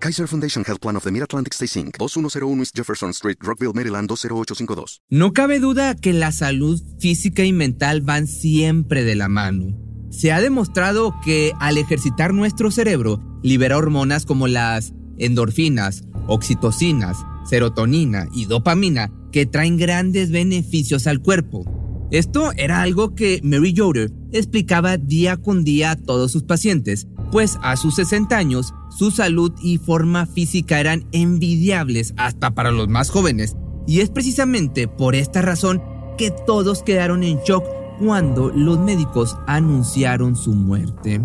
Kaiser Foundation Health Plan of the Mid-Atlantic Stay Inc., 2101 East Jefferson Street, Rockville, Maryland 20852. No cabe duda que la salud física y mental van siempre de la mano. Se ha demostrado que al ejercitar nuestro cerebro libera hormonas como las endorfinas, oxitocinas, serotonina y dopamina que traen grandes beneficios al cuerpo. Esto era algo que Mary Yoder explicaba día con día a todos sus pacientes, pues a sus 60 años su salud y forma física eran envidiables hasta para los más jóvenes, y es precisamente por esta razón que todos quedaron en shock cuando los médicos anunciaron su muerte.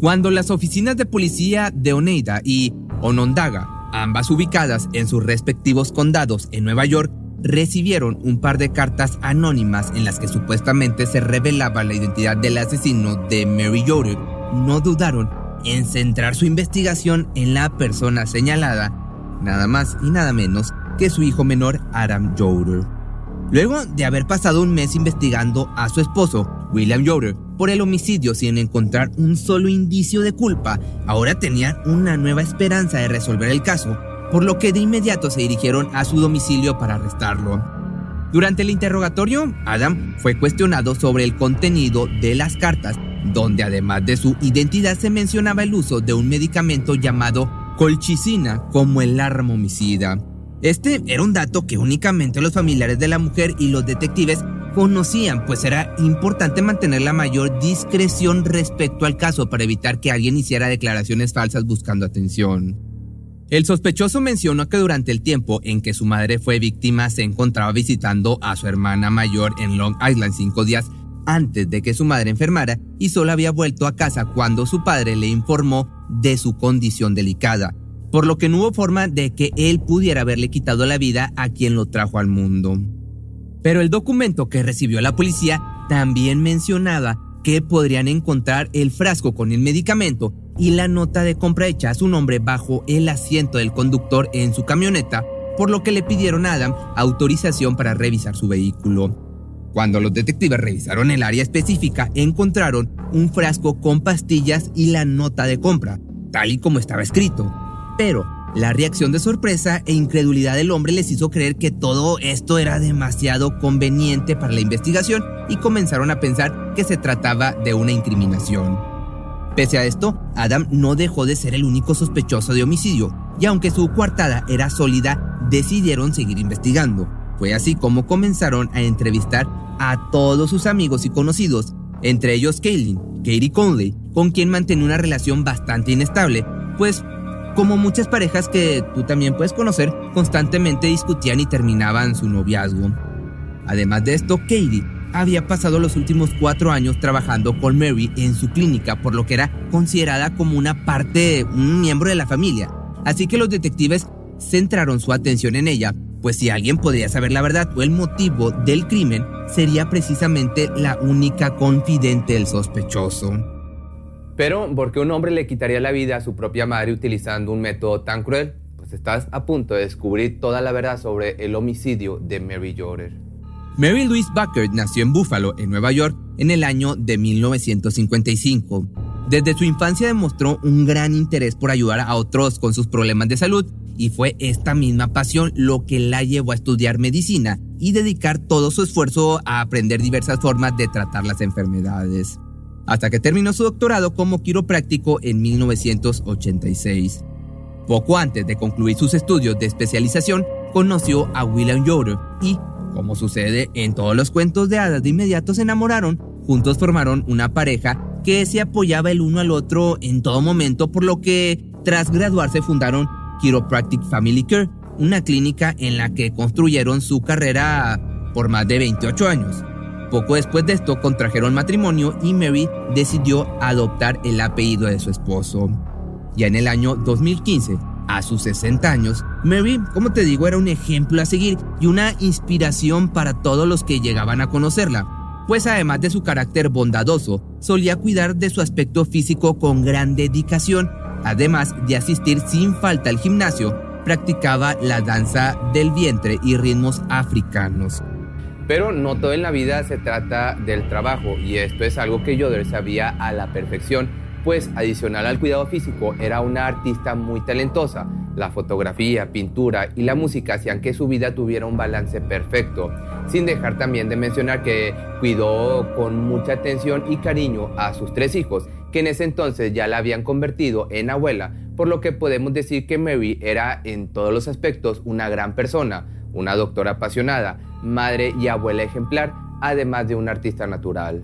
Cuando las oficinas de policía de Oneida y Onondaga, ambas ubicadas en sus respectivos condados en Nueva York, recibieron un par de cartas anónimas en las que supuestamente se revelaba la identidad del asesino de Mary Yoder, no dudaron en centrar su investigación en la persona señalada, nada más y nada menos que su hijo menor Adam Yoder. Luego de haber pasado un mes investigando a su esposo, William Yoder, por el homicidio sin encontrar un solo indicio de culpa, ahora tenían una nueva esperanza de resolver el caso, por lo que de inmediato se dirigieron a su domicilio para arrestarlo. Durante el interrogatorio, Adam fue cuestionado sobre el contenido de las cartas, donde además de su identidad se mencionaba el uso de un medicamento llamado colchicina como el arma homicida. Este era un dato que únicamente los familiares de la mujer y los detectives conocían, pues era importante mantener la mayor discreción respecto al caso para evitar que alguien hiciera declaraciones falsas buscando atención. El sospechoso mencionó que durante el tiempo en que su madre fue víctima se encontraba visitando a su hermana mayor en Long Island cinco días antes de que su madre enfermara y solo había vuelto a casa cuando su padre le informó de su condición delicada, por lo que no hubo forma de que él pudiera haberle quitado la vida a quien lo trajo al mundo. Pero el documento que recibió la policía también mencionaba que podrían encontrar el frasco con el medicamento y la nota de compra hecha a su nombre bajo el asiento del conductor en su camioneta, por lo que le pidieron a Adam autorización para revisar su vehículo. Cuando los detectives revisaron el área específica, encontraron un frasco con pastillas y la nota de compra, tal y como estaba escrito. Pero la reacción de sorpresa e incredulidad del hombre les hizo creer que todo esto era demasiado conveniente para la investigación y comenzaron a pensar que se trataba de una incriminación. Pese a esto, Adam no dejó de ser el único sospechoso de homicidio, y aunque su coartada era sólida, decidieron seguir investigando. Fue así como comenzaron a entrevistar a todos sus amigos y conocidos, entre ellos Kaylin, Katie Conley, con quien mantenía una relación bastante inestable, pues como muchas parejas que tú también puedes conocer, constantemente discutían y terminaban su noviazgo. Además de esto, Katie había pasado los últimos cuatro años trabajando con Mary en su clínica, por lo que era considerada como una parte, un miembro de la familia. Así que los detectives centraron su atención en ella, pues si alguien podía saber la verdad o el motivo del crimen, sería precisamente la única confidente del sospechoso. Pero, ¿por qué un hombre le quitaría la vida a su propia madre utilizando un método tan cruel? Pues estás a punto de descubrir toda la verdad sobre el homicidio de Mary Joder. Mary Louise Bucker nació en Buffalo, en Nueva York, en el año de 1955. Desde su infancia demostró un gran interés por ayudar a otros con sus problemas de salud y fue esta misma pasión lo que la llevó a estudiar medicina y dedicar todo su esfuerzo a aprender diversas formas de tratar las enfermedades hasta que terminó su doctorado como quiropráctico en 1986. Poco antes de concluir sus estudios de especialización, conoció a William Yoder y, como sucede en todos los cuentos de hadas, de inmediato se enamoraron. Juntos formaron una pareja que se apoyaba el uno al otro en todo momento, por lo que tras graduarse fundaron Chiropractic Family Care, una clínica en la que construyeron su carrera por más de 28 años. Poco después de esto contrajeron matrimonio y Mary decidió adoptar el apellido de su esposo. Ya en el año 2015, A sus 60 años, Mary, como te digo, era un ejemplo a seguir y una inspiración para todos los que llegaban a conocerla, pues además de su carácter bondadoso, solía cuidar de su aspecto físico con gran dedicación, además de asistir sin falta al gimnasio, practicaba la danza del vientre y ritmos africanos. Pero no todo en la vida se trata del trabajo y esto es algo que Yoder sabía a la perfección pues adicional al cuidado físico era una artista muy talentosa. La fotografía, pintura y la música hacían que su vida tuviera un balance perfecto, sin dejar también de mencionar que cuidó con mucha atención y cariño a sus tres hijos, que en ese entonces ya la habían convertido en abuela, por lo que podemos decir que Mary era en todos los aspectos una gran persona, una doctora apasionada, madre y abuela ejemplar, además de un artista natural.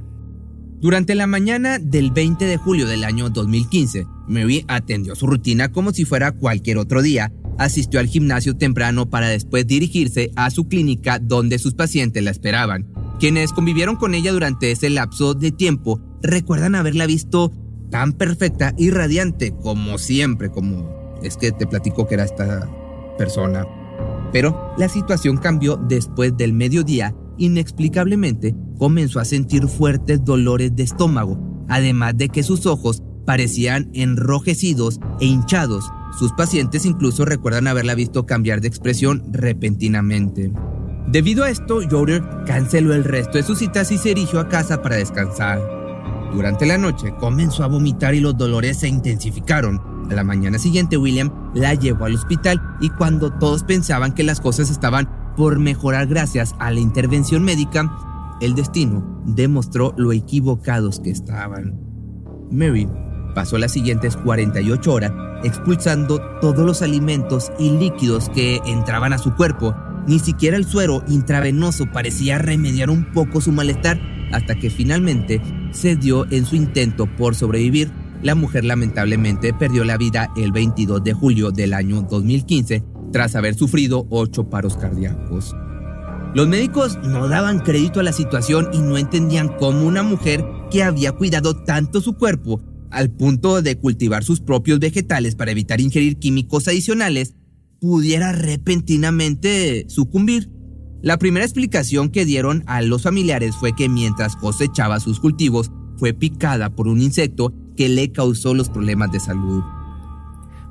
Durante la mañana del 20 de julio del año 2015, Mary atendió su rutina como si fuera cualquier otro día. Asistió al gimnasio temprano para después dirigirse a su clínica donde sus pacientes la esperaban. Quienes convivieron con ella durante ese lapso de tiempo recuerdan haberla visto tan perfecta y radiante como siempre, como es que te platico que era esta persona. Pero la situación cambió después del mediodía inexplicablemente comenzó a sentir fuertes dolores de estómago, además de que sus ojos parecían enrojecidos e hinchados. Sus pacientes incluso recuerdan haberla visto cambiar de expresión repentinamente. Debido a esto, Yoder canceló el resto de sus citas y se dirigió a casa para descansar. Durante la noche comenzó a vomitar y los dolores se intensificaron. A la mañana siguiente William la llevó al hospital y cuando todos pensaban que las cosas estaban por mejorar gracias a la intervención médica, el destino demostró lo equivocados que estaban. Mary pasó las siguientes 48 horas expulsando todos los alimentos y líquidos que entraban a su cuerpo. Ni siquiera el suero intravenoso parecía remediar un poco su malestar hasta que finalmente se dio en su intento por sobrevivir. La mujer lamentablemente perdió la vida el 22 de julio del año 2015 tras haber sufrido ocho paros cardíacos. Los médicos no daban crédito a la situación y no entendían cómo una mujer que había cuidado tanto su cuerpo al punto de cultivar sus propios vegetales para evitar ingerir químicos adicionales pudiera repentinamente sucumbir. La primera explicación que dieron a los familiares fue que mientras cosechaba sus cultivos fue picada por un insecto que le causó los problemas de salud.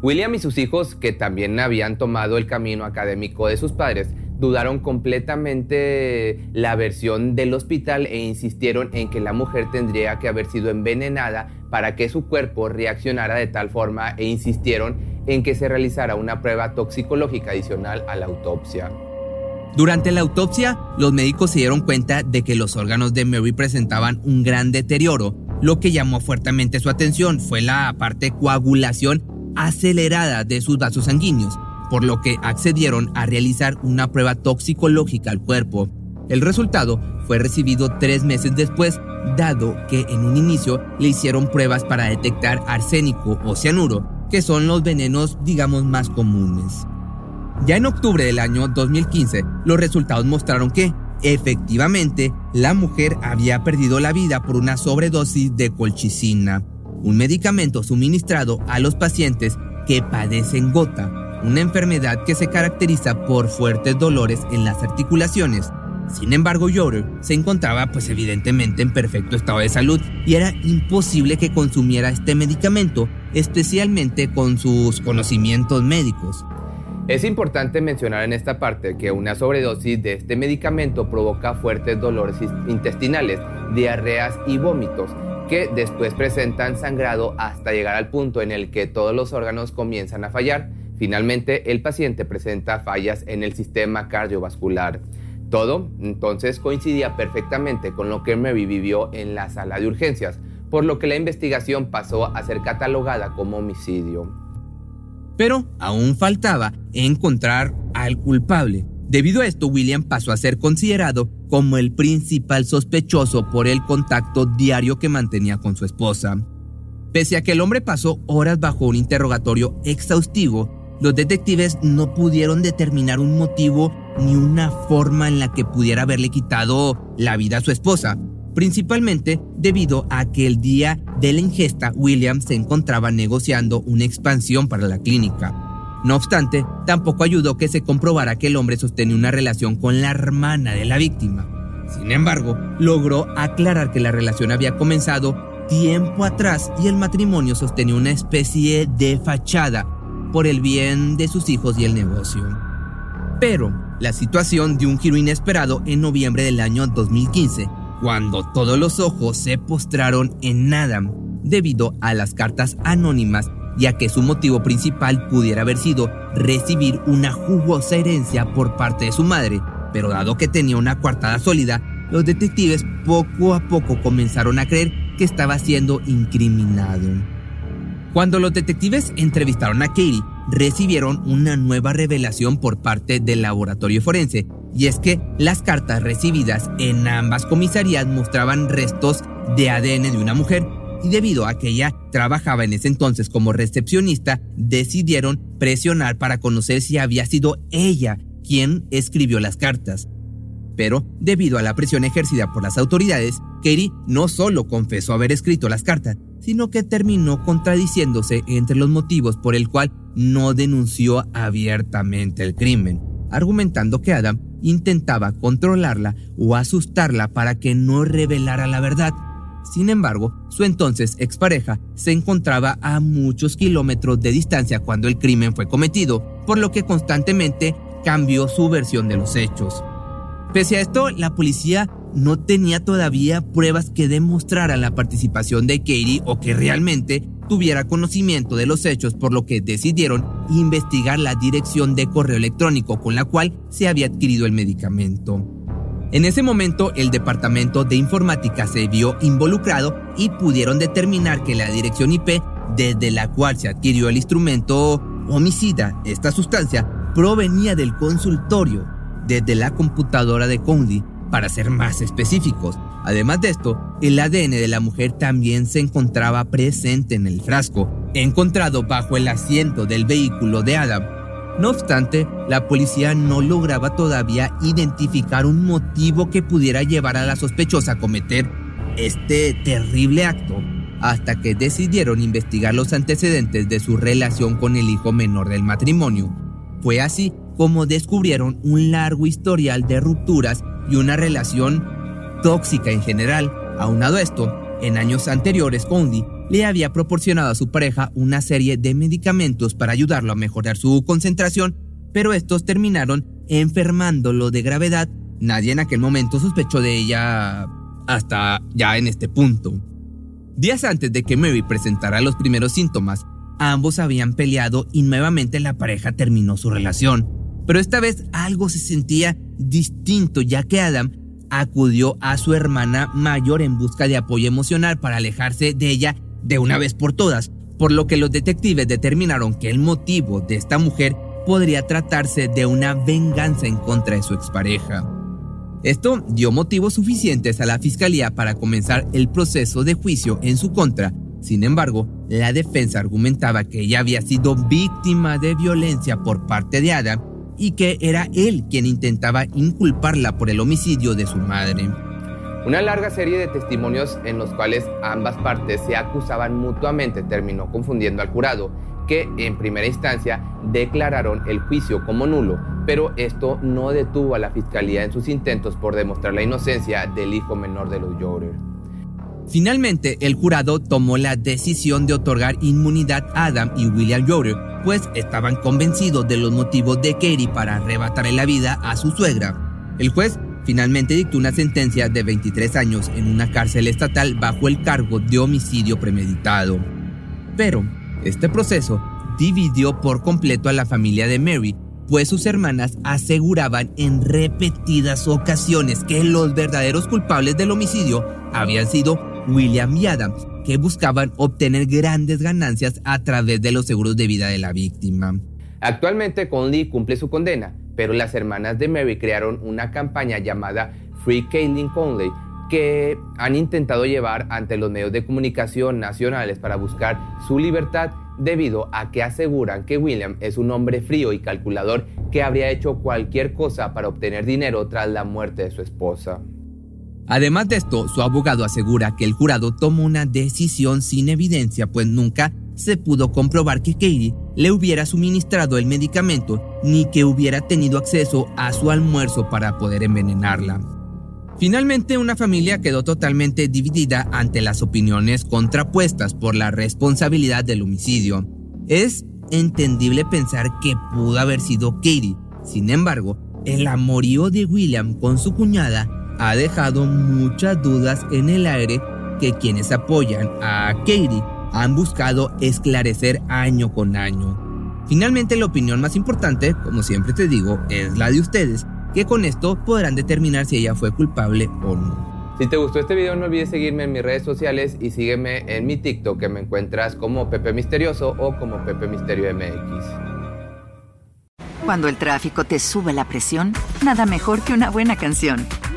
William y sus hijos, que también habían tomado el camino académico de sus padres, dudaron completamente la versión del hospital e insistieron en que la mujer tendría que haber sido envenenada para que su cuerpo reaccionara de tal forma e insistieron en que se realizara una prueba toxicológica adicional a la autopsia. Durante la autopsia, los médicos se dieron cuenta de que los órganos de Mary presentaban un gran deterioro. Lo que llamó fuertemente su atención fue la parte coagulación acelerada de sus vasos sanguíneos, por lo que accedieron a realizar una prueba toxicológica al cuerpo. El resultado fue recibido tres meses después, dado que en un inicio le hicieron pruebas para detectar arsénico o cianuro, que son los venenos, digamos, más comunes. Ya en octubre del año 2015, los resultados mostraron que, efectivamente, la mujer había perdido la vida por una sobredosis de colchicina un medicamento suministrado a los pacientes que padecen gota, una enfermedad que se caracteriza por fuertes dolores en las articulaciones. Sin embargo, Yoder se encontraba pues evidentemente en perfecto estado de salud y era imposible que consumiera este medicamento, especialmente con sus conocimientos médicos. Es importante mencionar en esta parte que una sobredosis de este medicamento provoca fuertes dolores intestinales, diarreas y vómitos, que después presentan sangrado hasta llegar al punto en el que todos los órganos comienzan a fallar. Finalmente, el paciente presenta fallas en el sistema cardiovascular. Todo entonces coincidía perfectamente con lo que Mary vivió en la sala de urgencias, por lo que la investigación pasó a ser catalogada como homicidio. Pero aún faltaba encontrar al culpable. Debido a esto, William pasó a ser considerado como el principal sospechoso por el contacto diario que mantenía con su esposa. Pese a que el hombre pasó horas bajo un interrogatorio exhaustivo, los detectives no pudieron determinar un motivo ni una forma en la que pudiera haberle quitado la vida a su esposa, principalmente debido a que el día de la ingesta William se encontraba negociando una expansión para la clínica. No obstante, tampoco ayudó que se comprobara que el hombre sostenía una relación con la hermana de la víctima. Sin embargo, logró aclarar que la relación había comenzado tiempo atrás y el matrimonio sostenía una especie de fachada por el bien de sus hijos y el negocio. Pero la situación dio un giro inesperado en noviembre del año 2015, cuando todos los ojos se postraron en Adam debido a las cartas anónimas ya que su motivo principal pudiera haber sido recibir una jugosa herencia por parte de su madre, pero dado que tenía una coartada sólida, los detectives poco a poco comenzaron a creer que estaba siendo incriminado. Cuando los detectives entrevistaron a Katie, recibieron una nueva revelación por parte del laboratorio forense, y es que las cartas recibidas en ambas comisarías mostraban restos de ADN de una mujer y debido a que ella trabajaba en ese entonces como recepcionista, decidieron presionar para conocer si había sido ella quien escribió las cartas. Pero debido a la presión ejercida por las autoridades, Katie no solo confesó haber escrito las cartas, sino que terminó contradiciéndose entre los motivos por el cual no denunció abiertamente el crimen, argumentando que Adam intentaba controlarla o asustarla para que no revelara la verdad sin embargo, su entonces expareja se encontraba a muchos kilómetros de distancia cuando el crimen fue cometido, por lo que constantemente cambió su versión de los hechos. Pese a esto, la policía no tenía todavía pruebas que demostraran la participación de Katie o que realmente tuviera conocimiento de los hechos, por lo que decidieron investigar la dirección de correo electrónico con la cual se había adquirido el medicamento. En ese momento, el departamento de informática se vio involucrado y pudieron determinar que la dirección IP desde la cual se adquirió el instrumento homicida, esta sustancia, provenía del consultorio, desde la computadora de Conley, para ser más específicos. Además de esto, el ADN de la mujer también se encontraba presente en el frasco, encontrado bajo el asiento del vehículo de Adam, no obstante, la policía no lograba todavía identificar un motivo que pudiera llevar a la sospechosa a cometer este terrible acto, hasta que decidieron investigar los antecedentes de su relación con el hijo menor del matrimonio. Fue así como descubrieron un largo historial de rupturas y una relación tóxica en general. Aunado a esto, en años anteriores, Condi le había proporcionado a su pareja una serie de medicamentos para ayudarlo a mejorar su concentración, pero estos terminaron enfermándolo de gravedad. Nadie en aquel momento sospechó de ella hasta ya en este punto. Días antes de que Mary presentara los primeros síntomas, ambos habían peleado y nuevamente la pareja terminó su relación. Pero esta vez algo se sentía distinto ya que Adam acudió a su hermana mayor en busca de apoyo emocional para alejarse de ella de una vez por todas, por lo que los detectives determinaron que el motivo de esta mujer podría tratarse de una venganza en contra de su expareja. Esto dio motivos suficientes a la fiscalía para comenzar el proceso de juicio en su contra. Sin embargo, la defensa argumentaba que ella había sido víctima de violencia por parte de Adam y que era él quien intentaba inculparla por el homicidio de su madre. Una larga serie de testimonios en los cuales ambas partes se acusaban mutuamente terminó confundiendo al jurado, que en primera instancia declararon el juicio como nulo, pero esto no detuvo a la fiscalía en sus intentos por demostrar la inocencia del hijo menor de los Yoder. Finalmente, el jurado tomó la decisión de otorgar inmunidad a Adam y William Yoder, pues estaban convencidos de los motivos de Katie para arrebatarle la vida a su suegra. El juez finalmente dictó una sentencia de 23 años en una cárcel estatal bajo el cargo de homicidio premeditado. Pero este proceso dividió por completo a la familia de Mary, pues sus hermanas aseguraban en repetidas ocasiones que los verdaderos culpables del homicidio habían sido William y Adam, que buscaban obtener grandes ganancias a través de los seguros de vida de la víctima. Actualmente Conley cumple su condena, pero las hermanas de Mary crearon una campaña llamada Free Caitlin Conley que han intentado llevar ante los medios de comunicación nacionales para buscar su libertad debido a que aseguran que William es un hombre frío y calculador que habría hecho cualquier cosa para obtener dinero tras la muerte de su esposa. Además de esto, su abogado asegura que el jurado tomó una decisión sin evidencia, pues nunca se pudo comprobar que Katie le hubiera suministrado el medicamento ni que hubiera tenido acceso a su almuerzo para poder envenenarla. Finalmente, una familia quedó totalmente dividida ante las opiniones contrapuestas por la responsabilidad del homicidio. Es entendible pensar que pudo haber sido Katie. Sin embargo, el amorío de William con su cuñada ha dejado muchas dudas en el aire que quienes apoyan a Katie han buscado esclarecer año con año. Finalmente, la opinión más importante, como siempre te digo, es la de ustedes, que con esto podrán determinar si ella fue culpable o no. Si te gustó este video no olvides seguirme en mis redes sociales y sígueme en mi TikTok que me encuentras como Pepe Misterioso o como Pepe Misterio MX. Cuando el tráfico te sube la presión, nada mejor que una buena canción.